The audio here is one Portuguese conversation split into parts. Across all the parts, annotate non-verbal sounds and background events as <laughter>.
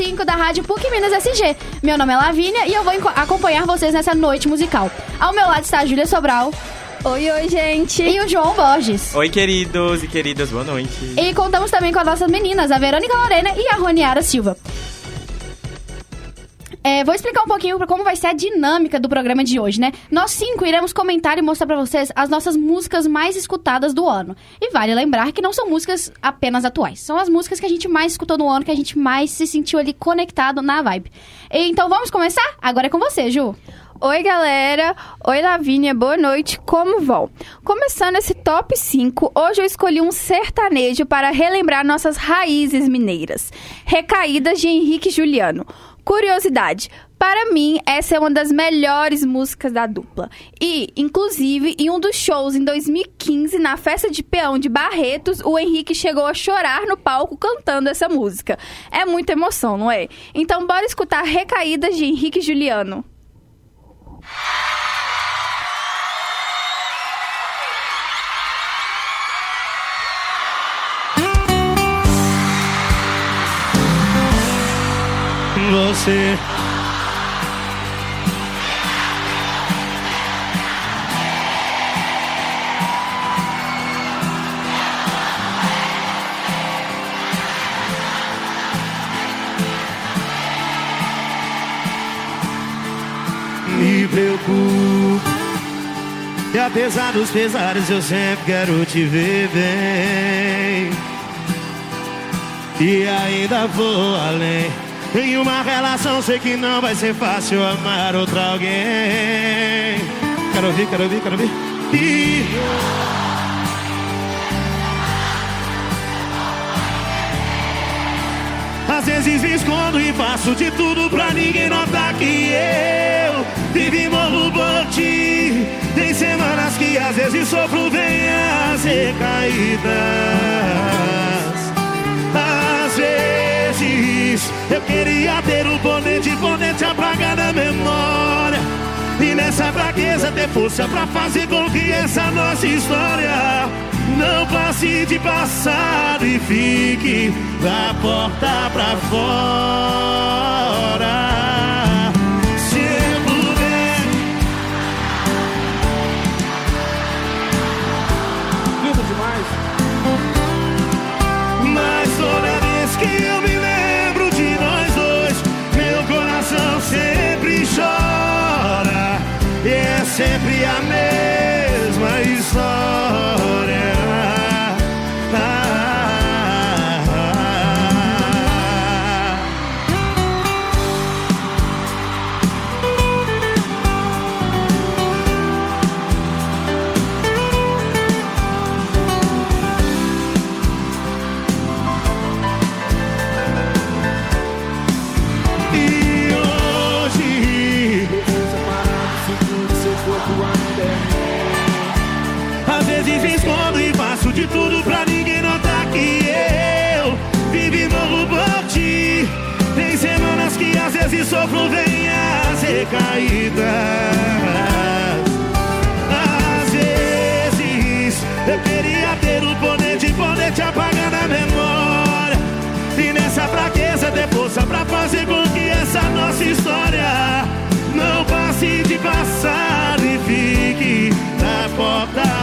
da Rádio PUC Minas SG. Meu nome é Lavínia e eu vou acompanhar vocês nessa noite musical. Ao meu lado está a Júlia Sobral. Oi, oi, gente. E o João Borges. Oi, queridos e queridas, boa noite. E contamos também com as nossas meninas, a Verônica Lorena e a Roniara Silva. Vou explicar um pouquinho como vai ser a dinâmica do programa de hoje, né? Nós cinco iremos comentar e mostrar pra vocês as nossas músicas mais escutadas do ano. E vale lembrar que não são músicas apenas atuais, são as músicas que a gente mais escutou no ano, que a gente mais se sentiu ali conectado na vibe. Então vamos começar? Agora é com você, Ju. Oi, galera. Oi, Lavínia. Boa noite. Como vão? Começando esse top 5, hoje eu escolhi um sertanejo para relembrar nossas raízes mineiras. Recaídas de Henrique Juliano. Curiosidade. Para mim, essa é uma das melhores músicas da dupla. E, inclusive, em um dos shows em 2015, na festa de peão de Barretos, o Henrique chegou a chorar no palco cantando essa música. É muita emoção, não é? Então, bora escutar Recaídas de Henrique Juliano. Você. Me preocupo. E apesar dos pesares, eu sempre quero te ver bem. E ainda vou além. Em uma relação sei que não vai ser fácil amar outra alguém. Quero ouvir, quero ouvir, quero ouvir. E... Às vezes me escondo e faço de tudo pra ninguém notar que eu e por ti. Tem semanas que às vezes sofro, vem as recaídas. Eu queria ter o poder de poder te apagar da memória. E nessa fraqueza ter força pra fazer com que essa nossa história não passe de passado e fique da porta pra fora. Sempre a mesma história. Recaídas. Às vezes eu queria ter o poder de poder te apagar da memória. E nessa fraqueza ter força pra fazer com que essa nossa história não passe de passado e fique da porta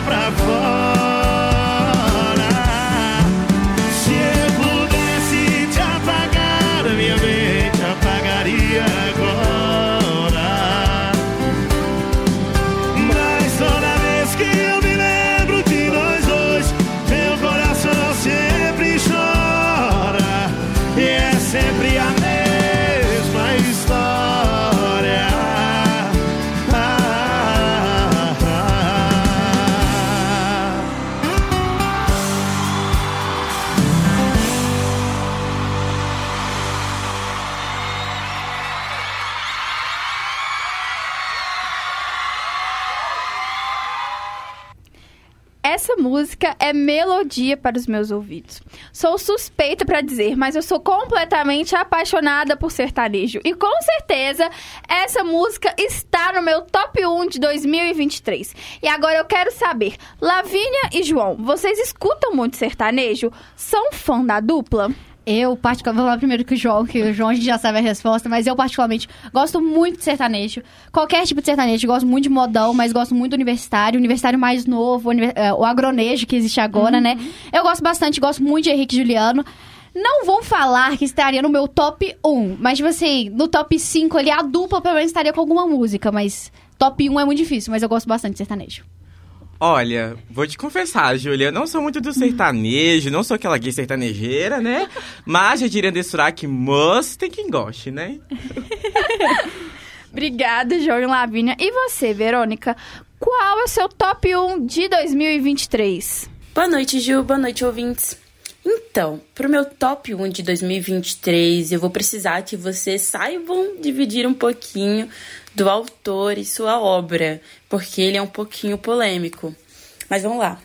música é melodia para os meus ouvidos. Sou suspeita para dizer, mas eu sou completamente apaixonada por sertanejo. E com certeza, essa música está no meu top 1 de 2023. E agora eu quero saber, Lavínia e João, vocês escutam muito sertanejo? São fã da dupla? Eu, particularmente, vou falar primeiro que o João, que o João a gente já sabe a resposta, mas eu, particularmente, gosto muito de sertanejo. Qualquer tipo de sertanejo, gosto muito de modão, mas gosto muito do universitário, universitário mais novo, eh, o agronejo que existe agora, né? Eu gosto bastante, gosto muito de Henrique Juliano. Não vou falar que estaria no meu top 1, mas, tipo assim, no top 5 ali, a dupla pelo menos estaria com alguma música, mas top 1 é muito difícil, mas eu gosto bastante de sertanejo. Olha, vou te confessar, Júlia, eu não sou muito do sertanejo, não sou aquela gay sertanejeira, né? Mas já diria desse que moço tem quem goste, né? <laughs> Obrigada, João e Lavínia. E você, Verônica? Qual é o seu top 1 de 2023? Boa noite, Ju. Boa noite, ouvintes. Então, pro meu top 1 de 2023, eu vou precisar que vocês saibam dividir um pouquinho do autor e sua obra, porque ele é um pouquinho polêmico. Mas vamos lá.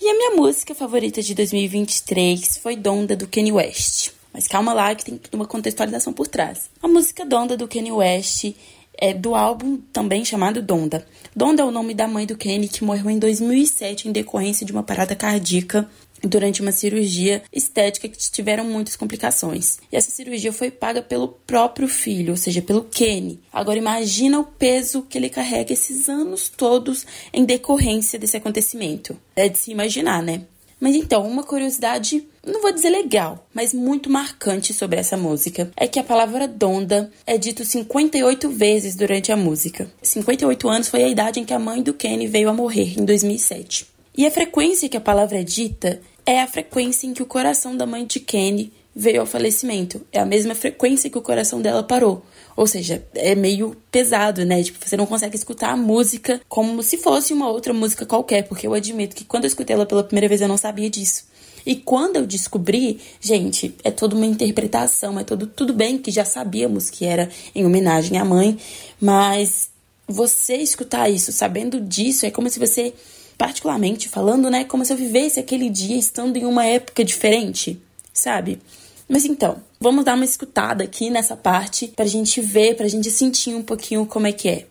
E a minha música favorita de 2023 foi Donda do Kanye West. Mas calma lá que tem uma contextualização por trás. A música Donda do Kanye West é do álbum também chamado Donda. Donda é o nome da mãe do Kanye que morreu em 2007 em decorrência de uma parada cardíaca durante uma cirurgia estética que tiveram muitas complicações. E essa cirurgia foi paga pelo próprio filho, ou seja, pelo Kenny. Agora imagina o peso que ele carrega esses anos todos em decorrência desse acontecimento. É de se imaginar, né? Mas então, uma curiosidade, não vou dizer legal, mas muito marcante sobre essa música é que a palavra donda é dito 58 vezes durante a música. 58 anos foi a idade em que a mãe do Kenny veio a morrer, em 2007. E a frequência que a palavra é dita é a frequência em que o coração da mãe de Kenny veio ao falecimento. É a mesma frequência que o coração dela parou. Ou seja, é meio pesado, né? Tipo, você não consegue escutar a música como se fosse uma outra música qualquer, porque eu admito que quando eu escutei ela pela primeira vez eu não sabia disso. E quando eu descobri, gente, é toda uma interpretação, é todo tudo bem que já sabíamos que era em homenagem à mãe, mas você escutar isso, sabendo disso, é como se você, particularmente falando, né, como se eu vivesse aquele dia estando em uma época diferente, sabe? Mas então, vamos dar uma escutada aqui nessa parte pra gente ver, pra gente sentir um pouquinho como é que é.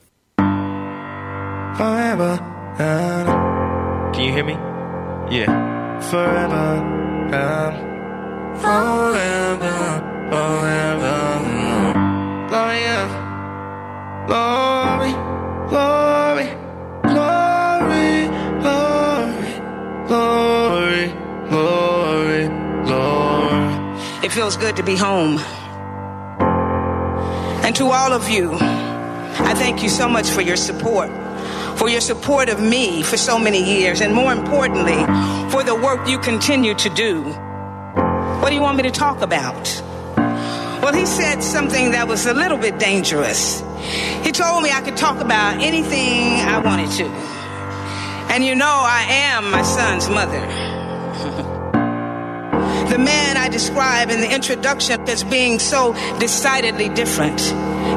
Forever, Can you hear me? Yeah. forever, forever, forever. Glory, glory, glory, glory, glory, glory, glory. It feels good to be home. And to all of you, I thank you so much for your support, for your support of me for so many years, and more importantly, for the work you continue to do. What do you want me to talk about? Well, he said something that was a little bit dangerous. He told me I could talk about anything I wanted to. And you know, I am my son's mother. <laughs> The man I describe in the introduction as being so decidedly different,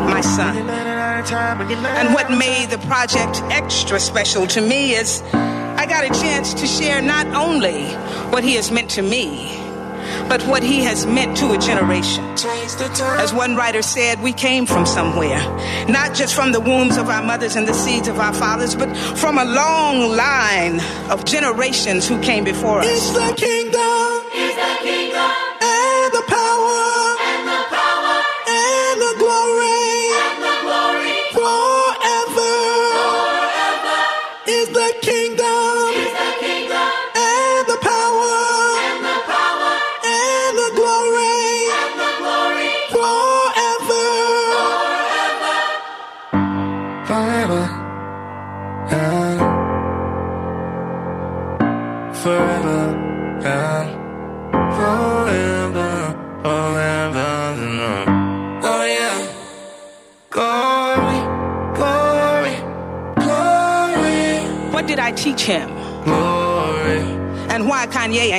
my son. And what made the project extra special to me is I got a chance to share not only what he has meant to me, but what he has meant to a generation. As one writer said, we came from somewhere, not just from the wombs of our mothers and the seeds of our fathers, but from a long line of generations who came before us. It's the kingdom. And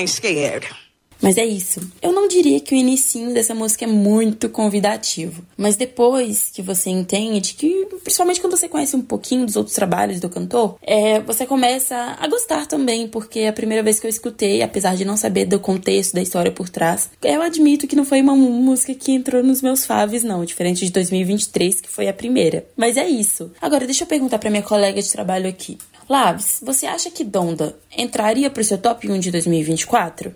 scared? Mas é isso. Eu não diria que o inicinho dessa música é muito convidativo. Mas depois que você entende que, principalmente quando você conhece um pouquinho dos outros trabalhos do cantor, é, você começa a gostar também, porque a primeira vez que eu escutei, apesar de não saber do contexto, da história por trás, eu admito que não foi uma música que entrou nos meus faves, não. Diferente de 2023, que foi a primeira. Mas é isso. Agora, deixa eu perguntar pra minha colega de trabalho aqui. Laves, você acha que Donda entraria pro seu top 1 de 2024?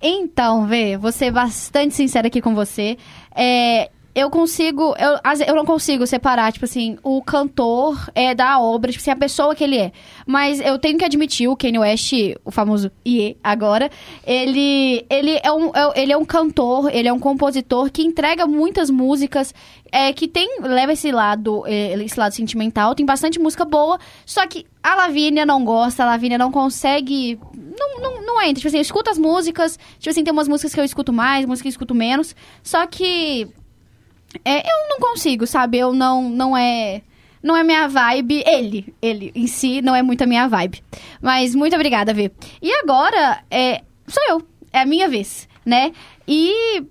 Então, Vê, vou ser bastante sincera aqui com você. É, eu consigo, eu, eu não consigo separar, tipo assim, o cantor é da obra, tipo assim, a pessoa que ele é. Mas eu tenho que admitir, o Kanye West, o famoso IE agora, ele, ele, é um, é, ele é um cantor, ele é um compositor que entrega muitas músicas, é, que tem, leva esse lado, é, esse lado sentimental, tem bastante música boa, só que a Lavínia não gosta, a Lavínia não consegue. Não, não, não entra. Tipo assim, eu escuto as músicas. Tipo assim, tem umas músicas que eu escuto mais, músicas que eu escuto menos. Só que. É, eu não consigo, sabe? Eu não. Não é. Não é minha vibe. Ele. Ele em si não é muito a minha vibe. Mas muito obrigada, Vê. E agora, é. Sou eu. É a minha vez, né? E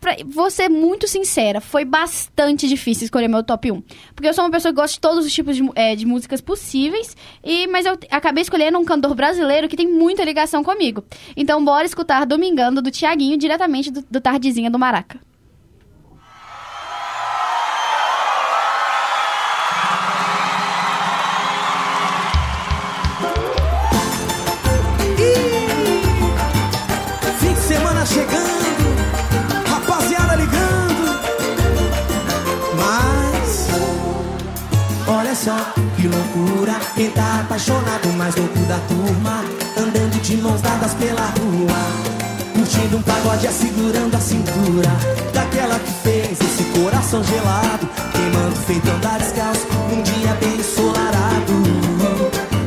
pra, vou ser muito sincera, foi bastante difícil escolher meu top 1. Porque eu sou uma pessoa que gosta de todos os tipos de, é, de músicas possíveis, e mas eu acabei escolhendo um cantor brasileiro que tem muita ligação comigo. Então bora escutar Domingando do Tiaguinho, diretamente do, do Tardezinha do Maraca. Só que loucura. Quem tá apaixonado, mais louco da turma. Andando de mãos dadas pela rua. Curtindo um pagode, segurando a cintura. Daquela que fez esse coração gelado. Queimando feito andar descalço. Um dia bem ensolarado.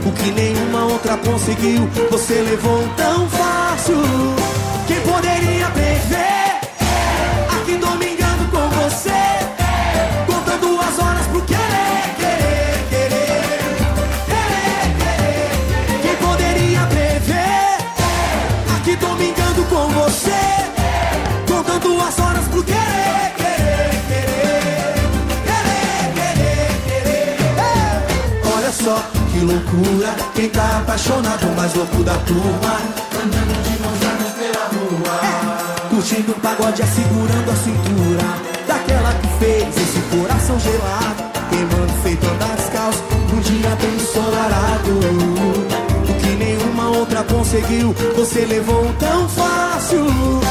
O que nenhuma outra conseguiu, você levou tão fácil. Quem poderia prever? Loucura, quem tá apaixonado, mais louco da turma, andando de mãos dadas pela rua, curtindo um pagode, segurando a cintura, daquela que fez esse coração gelado, queimando feito andar descalço, um dia bem ensolarado. O que nenhuma outra conseguiu, você levou tão fácil.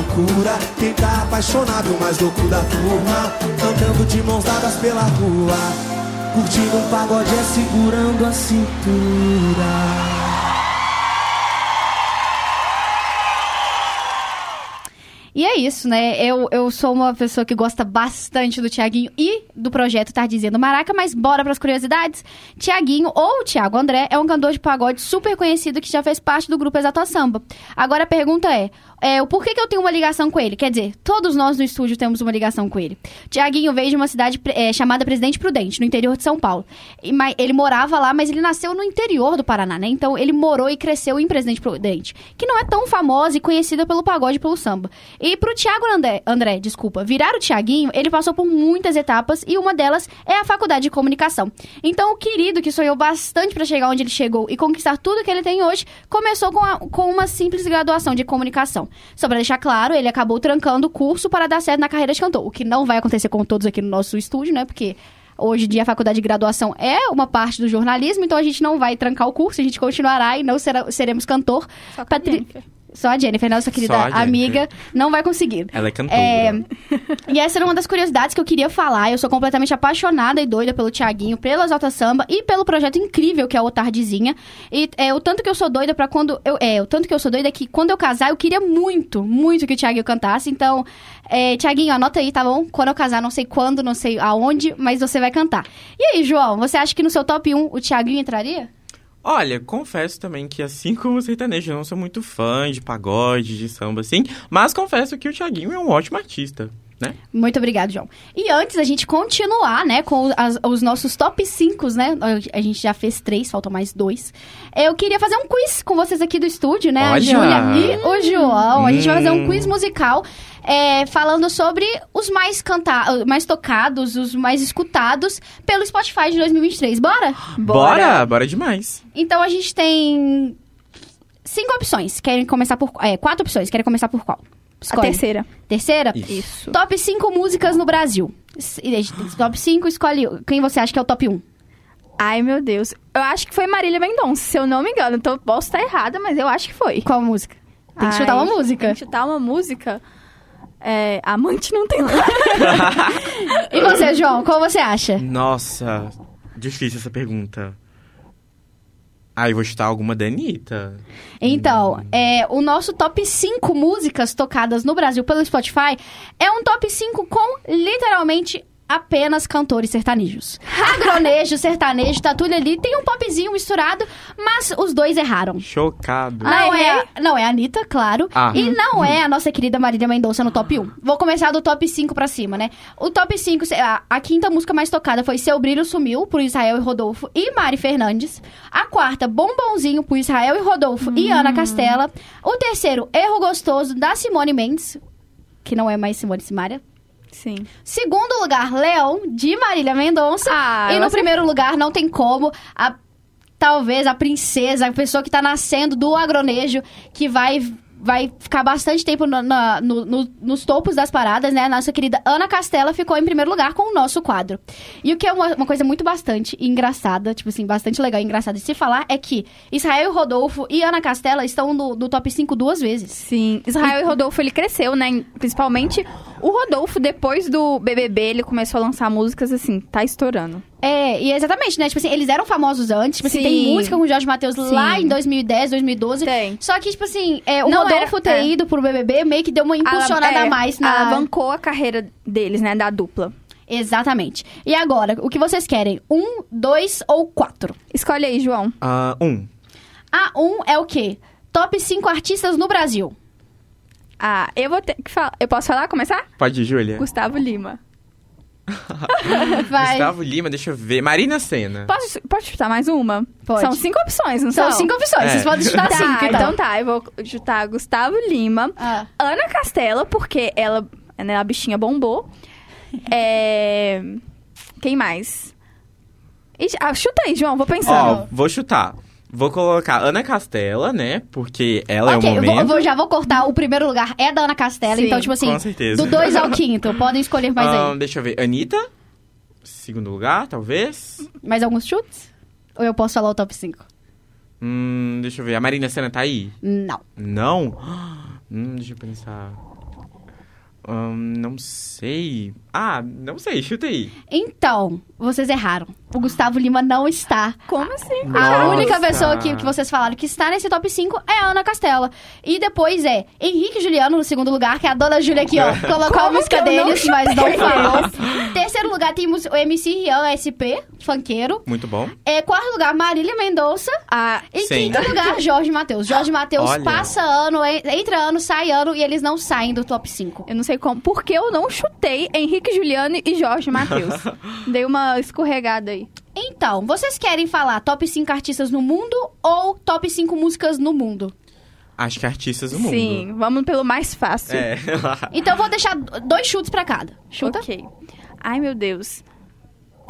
Loucura, quem tá apaixonado, mais louco da turma, andando de mãos dadas pela rua, curtindo um pagode, é segurando a cintura. E é isso, né? Eu, eu sou uma pessoa que gosta bastante do Tiaguinho e do projeto Tardezinha do Maraca, mas bora pras curiosidades. Tiaguinho, ou Tiago André, é um cantor de pagode super conhecido que já fez parte do grupo Exato Samba. Agora a pergunta é, é, o porquê que eu tenho uma ligação com ele? Quer dizer, todos nós no estúdio temos uma ligação com ele. Tiaguinho veio de uma cidade é, chamada Presidente Prudente, no interior de São Paulo. E, mas, ele morava lá, mas ele nasceu no interior do Paraná, né? Então ele morou e cresceu em Presidente Prudente, que não é tão famosa e conhecida pelo pagode e pelo samba. E pro Tiago André, André, desculpa, virar o Tiaguinho, ele passou por muitas etapas e uma delas é a faculdade de comunicação. Então o querido que sonhou bastante para chegar onde ele chegou e conquistar tudo que ele tem hoje, começou com, a, com uma simples graduação de comunicação. Só pra deixar claro, ele acabou trancando o curso para dar certo na carreira de cantor, o que não vai acontecer com todos aqui no nosso estúdio, né? Porque Hoje em dia a faculdade de graduação é uma parte do jornalismo, então a gente não vai trancar o curso, a gente continuará e não será- seremos cantor. Só com a Patri- Jennifer. Só a Jennifer, nossa querida amiga, não vai conseguir. Ela é cantora. É, e essa era uma das curiosidades que eu queria falar. Eu sou completamente apaixonada e doida pelo Tiaguinho, pelo Exalta Samba e pelo projeto incrível que é o Tardezinha. E é, o tanto que eu sou doida para quando. Eu, é, o tanto que eu sou doida é que quando eu casar, eu queria muito, muito que o Tiaguinho cantasse. Então, é, Tiaguinho, anota aí, tá bom? Quando eu casar, não sei quando, não sei aonde, mas você vai cantar. E aí, João, você acha que no seu top 1 o Tiaguinho entraria? Olha, confesso também que assim <laughs> como o sertanejo, eu não sou muito fã de pagode, de samba, assim. Mas confesso que o Thiaguinho é um ótimo artista, né? Muito obrigado, João. E antes da gente continuar, né, com as- os nossos top 5, né? A gente já fez três, faltam mais dois. Eu queria fazer um quiz com vocês aqui do estúdio, né? A Olha! Júlia e o João. A gente vai fazer um Hum. quiz musical é, falando sobre os mais cantados, mais tocados, os mais escutados pelo Spotify de 2023. Bora? Bora! Bora demais. Então a gente tem cinco opções. Querem começar por. É, quatro opções. Querem começar por qual? A Escolhe. terceira. Terceira? Isso. Top 5 músicas no Brasil. Top 5, escolhe quem você acha que é o top 1. Ai, meu Deus. Eu acho que foi Marília Mendonça, se eu não me engano. Então posso estar errada, mas eu acho que foi. Qual música? Tem que Ai, chutar uma música. Tem que chutar uma música. É, amante não tem lá. <laughs> E você, João, qual você acha? Nossa, difícil essa pergunta. Ah, eu vou chutar alguma da Anitta. Então, é, o nosso top 5 músicas tocadas no Brasil pelo Spotify é um top 5 com literalmente apenas cantores sertanejos. Agronejo, sertanejo, tá tudo ali. Tem um popzinho misturado, mas os dois erraram. Chocado. Não Ah, é, a, não é a Anitta, claro. Ah. E não é a nossa querida Marília Mendonça no top 1. Vou começar do top 5 pra cima, né? O top 5, a, a quinta música mais tocada foi Seu Brilho Sumiu, por Israel e Rodolfo e Mari Fernandes. A quarta, Bombonzinho, por Israel e Rodolfo e Ana Castela. O terceiro, Erro Gostoso, da Simone Mendes, que não é mais Simone Simaria. Sim. Segundo lugar, Leão, de Marília Mendonça. Ah, e no primeiro lugar, não tem como, a, talvez a princesa, a pessoa que tá nascendo do agronejo, que vai, vai ficar bastante tempo na- na- no- no- nos topos das paradas, né? A nossa querida Ana Castela ficou em primeiro lugar com o nosso quadro. E o que é uma, uma coisa muito bastante engraçada, tipo assim, bastante legal e engraçada de se falar, é que Israel Rodolfo e Ana Castela estão no, no top 5 duas vezes. Sim. Israel e Rodolfo, ele cresceu, né? Principalmente o Rodolfo, depois do BBB, ele começou a lançar músicas assim, tá estourando. É, e exatamente, né? Tipo assim, eles eram famosos antes. Tipo assim, Sim. tem música com o Jorge Matheus lá em 2010, 2012. Tem. Só que, tipo assim, é, o Não Rodolfo era- ter é. ido pro BBB meio que deu uma impulsionada é, a mais na... Alavancou a carreira deles, né? Da dupla. Exatamente. E agora, o que vocês querem? Um, dois ou quatro? Escolhe aí, João. Ah, um. A um é o quê? Top 5 artistas no Brasil. Ah, eu vou ter que falar. Eu posso falar? Começar? Pode ir, Júlia? Gustavo Lima. <laughs> Vai. Gustavo Lima, deixa eu ver. Marina Senna. Posso, pode chutar mais uma? Pode. São cinco opções, não São são? cinco opções, É. vocês podem chutar Tá, cinco, então. então. tá. Eu vou chutar Gustavo Lima. Ah. Ana Castela, porque ela, né, a bichinha bombou. <laughs> é... Quem mais? Ixi, ah, chuta aí, João, vou Ó, pensando. vou chutar. Vou colocar Ana Castela, né? Porque ela ok, é o momento. vou, eu vou- já vou cortar. O primeiro lugar é da Ana Castela, Sim, então, tipo assim, com certeza. do 2 ao quinto. Podem escolher mais Ah, aí. deixa eu ver. Anitta. Segundo lugar, talvez. Mais alguns chutes? Ou eu posso falar o top 5? Hum, deixa eu ver. A Marina Senna tá aí? Não. Não? <gasps> Hum, deixa eu pensar. Hum, não sei. Ah, não sei. Chuta aí. Então, vocês erraram. O Gustavo Lima não está. Como assim? A Nossa. única pessoa que, que vocês falaram que está nesse top 5 é a Ana Castela. E depois é Henrique Juliano no segundo lugar, que é a dona Júlia aqui, ó. Colocou a Como música eu não deles, mas não falou. Terceiro lugar temos o MC Rian SP, funkeiro. Muito bom. É, quarto lugar, Marília Mendonça. Ah, E Sim. quinto lugar, <laughs> Jorge Matheus. Jorge Matheus Olha. passa ano, en- entra ano, sai ano e eles não saem do top 5. eu não sei como. Porque eu não chutei Henrique Juliano e Jorge Matheus. <laughs> Dei uma escorregada aí. Então, vocês querem falar top 5 artistas no mundo ou top 5 músicas no mundo? Acho que artistas do mundo. Sim, vamos pelo mais fácil. É. <laughs> Então, eu vou deixar dois chutes pra cada. Chuta? Ok. Ai, meu Deus.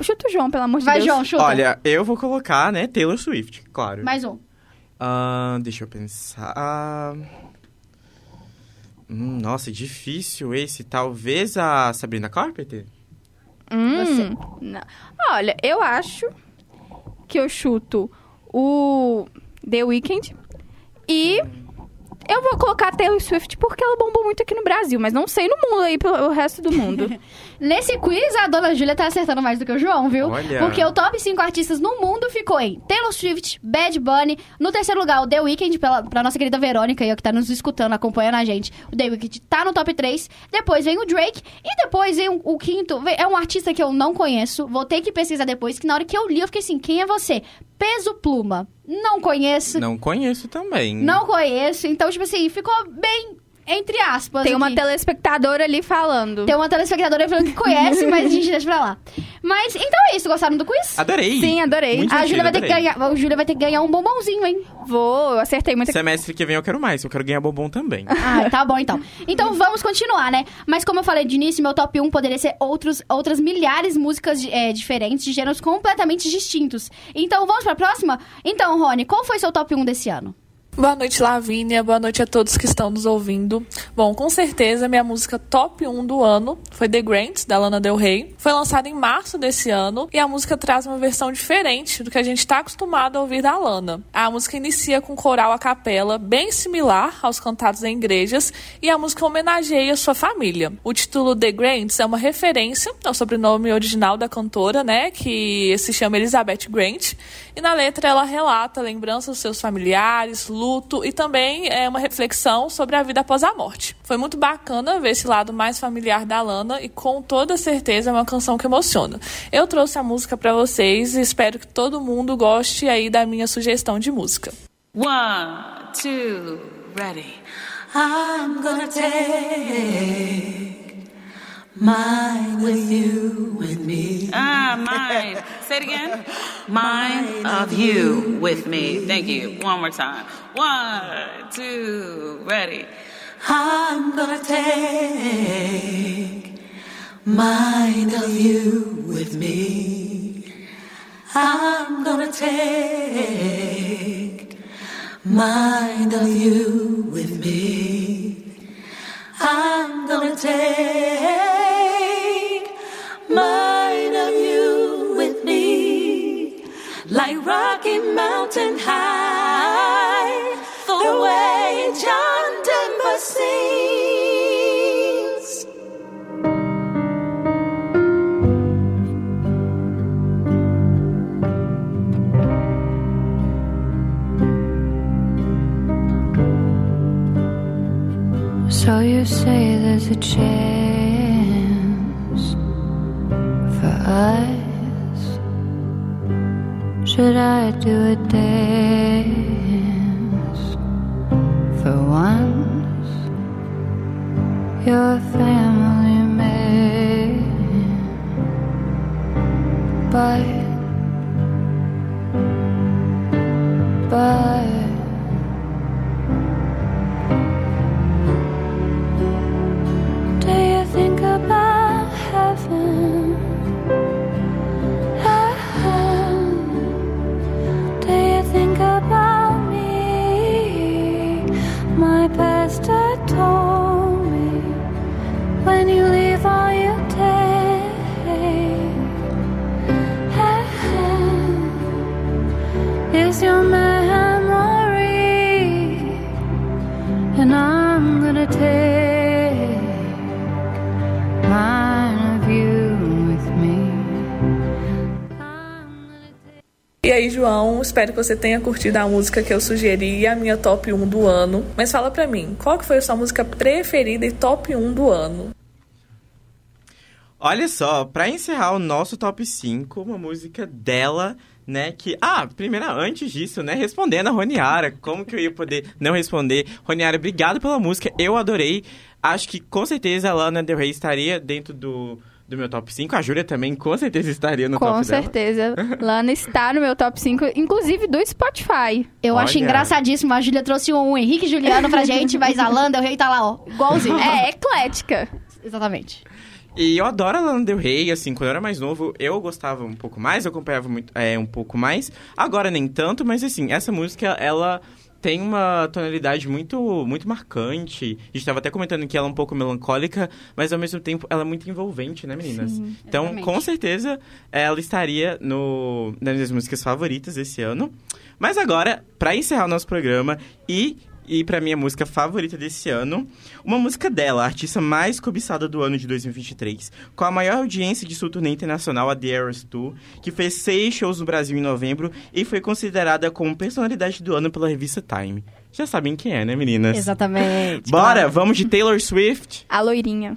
Chuta o João, pelo amor de Vai, Deus. João, chuta. Olha, eu vou colocar, né, Taylor Swift, claro. Mais um. Ah, deixa eu pensar. Hum, nossa, difícil esse. Talvez a Sabrina Carpenter? Hum, não. Olha, eu acho que eu chuto o The Weeknd e eu vou colocar a Taylor Swift porque ela bombou muito aqui no Brasil, mas não sei no mundo aí pelo resto do mundo. <laughs> Nesse quiz, a dona Júlia tá acertando mais do que o João, viu? Olha. Porque o top 5 artistas no mundo ficou em Taylor Swift, Bad Bunny. No terceiro lugar, o The Weeknd, pela, pra nossa querida Verônica, aí, ó, que tá nos escutando, acompanhando a gente. O The Weeknd tá no top 3. Depois vem o Drake. E depois vem o, o quinto. vem- É um artista que eu não conheço. Vou ter que pesquisar depois, que na hora que eu li, eu fiquei assim, quem é você? Peso Pluma. Não conheço. Não conheço também. Não conheço. Então, tipo assim, ficou bem entre aspas. Tem uma aqui. telespectadora ali falando. Tem uma telespectadora falando que conhece, mas a gente deixa pra lá. Mas, então é isso. Gostaram do quiz? Adorei. Sim, adorei. Muito A Júlia vai, ter que adorei. ganhar, a Júlia vai ter que ganhar um bombonzinho, hein? Vou, eu acertei muita Semestre que vem eu quero mais. Eu quero ganhar bombom também. Ah, tá bom então. Então vamos continuar, né? Mas como eu falei de início, meu top 1 poderia ser outros, outras milhares de músicas é, diferentes, de gêneros completamente distintos. Então vamos pra próxima? Então, Rony, qual foi seu top 1 desse ano? Boa noite, Lavínia. Boa noite a todos que estão nos ouvindo. Bom, com certeza, minha música top 1 do ano foi The Grants, da Lana Del Rey. Foi lançada em março desse ano e a música traz uma versão diferente do que a gente está acostumado a ouvir da Lana. A música inicia com coral a capela, bem similar aos cantados em igrejas, e a música homenageia sua família. O título The Grants é uma referência ao sobrenome original da cantora, né, que se chama Elizabeth Grant, e na letra ela relata lembranças dos seus familiares, luto e também é uma reflexão sobre a vida após a morte. Foi muito bacana ver esse lado mais familiar da Lana e com toda certeza é uma canção que emociona. Eu trouxe a música para vocês e espero que todo mundo goste aí da minha sugestão de música. One, two, ready. I'm gonna take mine with you, with me. Ah, mine. Say it again. <laughs> Mine of you with me. Thank you. One more time. One, two, ready. I'm gonna take mine of you with me. I'm gonna take mine of you with me. I'm gonna take Mountain High, the way John Denver sings. So you say there's a chance for us? Should I do a dance for once? You're a family man, but. Aí, João, espero que você tenha curtido a música que eu sugeri e a minha top 1 do ano. Mas fala pra mim, qual que foi a sua música preferida e top 1 do ano? Olha só, pra encerrar o nosso top 5, uma música dela, né, que... Ah, primeiro, antes disso, né, respondendo a Roniara, como que eu ia poder não responder? Roniara, obrigado pela música, eu adorei. Acho que, com certeza, a Lana Del Rey estaria dentro do, do meu top 5. A Júlia também, com certeza, estaria no Com top dela. certeza. Lana está no meu top 5, inclusive do Spotify. Eu acho Olha. engraçadíssimo. A Júlia trouxe um Henrique Juliano pra gente, mas a Landa, o rei tá lá, ó. Igualzinho. É eclética. Exatamente. E eu adoro a Lana Del Rey, assim, quando eu era mais novo, eu gostava um pouco mais, eu acompanhava muito, é, um pouco mais. Agora nem tanto, mas assim, essa música, ela tem uma tonalidade muito, muito marcante. A gente tava até comentando que ela é um pouco melancólica, mas ao mesmo tempo ela é muito envolvente, né, meninas? Sim, então, exatamente. com certeza, ela estaria no, nas minhas músicas favoritas esse ano. Mas agora, pra encerrar o nosso programa e e pra minha música favorita desse ano, uma música dela, a artista mais cobiçada do ano de 2023, com a maior audiência de sua turnê internacional, a The Eras Tour, que fez seis shows no Brasil em novembro e foi considerada como personalidade do ano pela revista Time. Já sabem quem é, né, meninas? Exatamente. Bora, claro. vamos de Taylor Swift. A loirinha.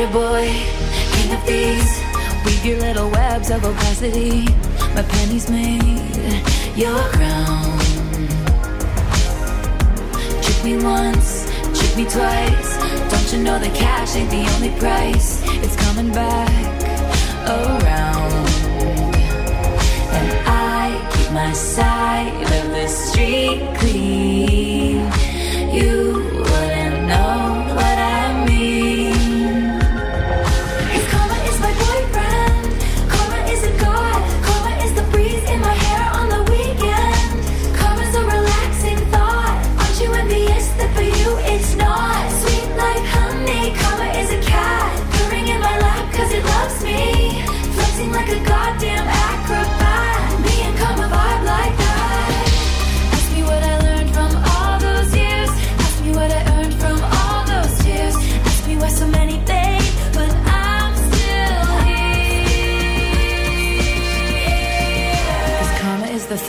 Spider boy, king of thieves. Weave your little webs of opacity. My pennies made your crown. Trick me once, trick me twice. Don't you know that cash ain't the only price? It's coming back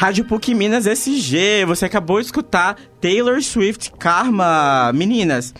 Rádio PUC Minas SG, você acabou de escutar Taylor Swift Karma. Meninas,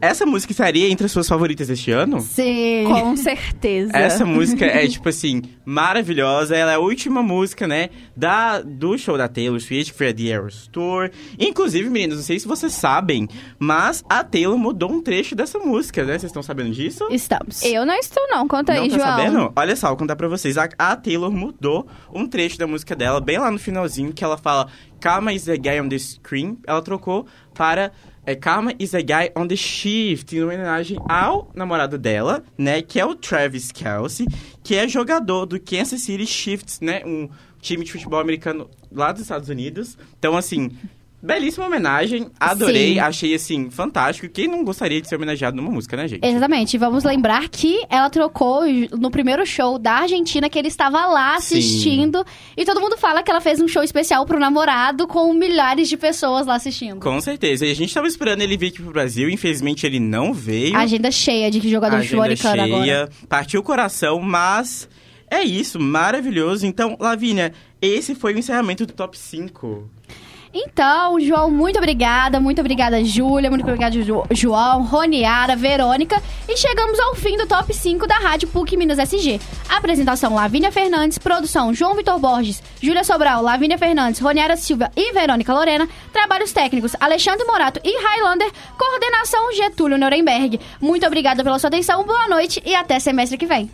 essa música estaria entre as suas favoritas deste ano? Sim. Com certeza. Essa música é, <laughs> tipo assim, maravilhosa. Ela é a última música, né, da, do show da Taylor Swift, que foi a The Eras Tour. Inclusive, meninos, não sei se vocês sabem, mas a Taylor mudou um trecho dessa música, né? Vocês estão sabendo disso? Estamos. Eu não estou, não. Conta não aí, tá João. sabendo? Olha só, vou contar pra vocês. A, a Taylor mudou um trecho da música dela, bem lá no finalzinho, que ela fala Karma is the guy on the screen. Ela trocou para é, Karma is the guy on the shift, em homenagem ao namorado dela, né? Que é o Travis Kelsey, que é jogador do Kansas City Chiefs, né? Um time de futebol americano lá dos Estados Unidos. Então, assim... Belíssima homenagem, adorei, Sim. achei assim, fantástico. Quem não gostaria de ser homenageado numa música, né, gente? Exatamente. Vamos lembrar que ela trocou no primeiro show da Argentina, que ele estava lá Sim. assistindo. E todo mundo fala que ela fez um show especial pro namorado com milhares de pessoas lá assistindo. Com certeza. E a gente tava esperando ele vir aqui pro Brasil, infelizmente ele não veio. Agenda cheia de jogador de Agenda futebol americano cheia, agora. partiu o coração, mas é isso, maravilhoso. Então, Lavínia, esse foi o encerramento do top 5. Então, João, muito obrigada. Muito obrigada, Júlia. Muito obrigada, Jo- João, Roniara, Verônica. E chegamos ao fim do top 5 da Rádio PUC Minas SG. Apresentação: Lavínia Fernandes. Produção: João Vitor Borges, Júlia Sobral, Lavínia Fernandes, Roniara Silva e Verônica Lorena. Trabalhos técnicos: Alexandre Morato e Highlander. Coordenação: Getúlio Nuremberg. Muito obrigada pela sua atenção. Boa noite e até semestre que vem.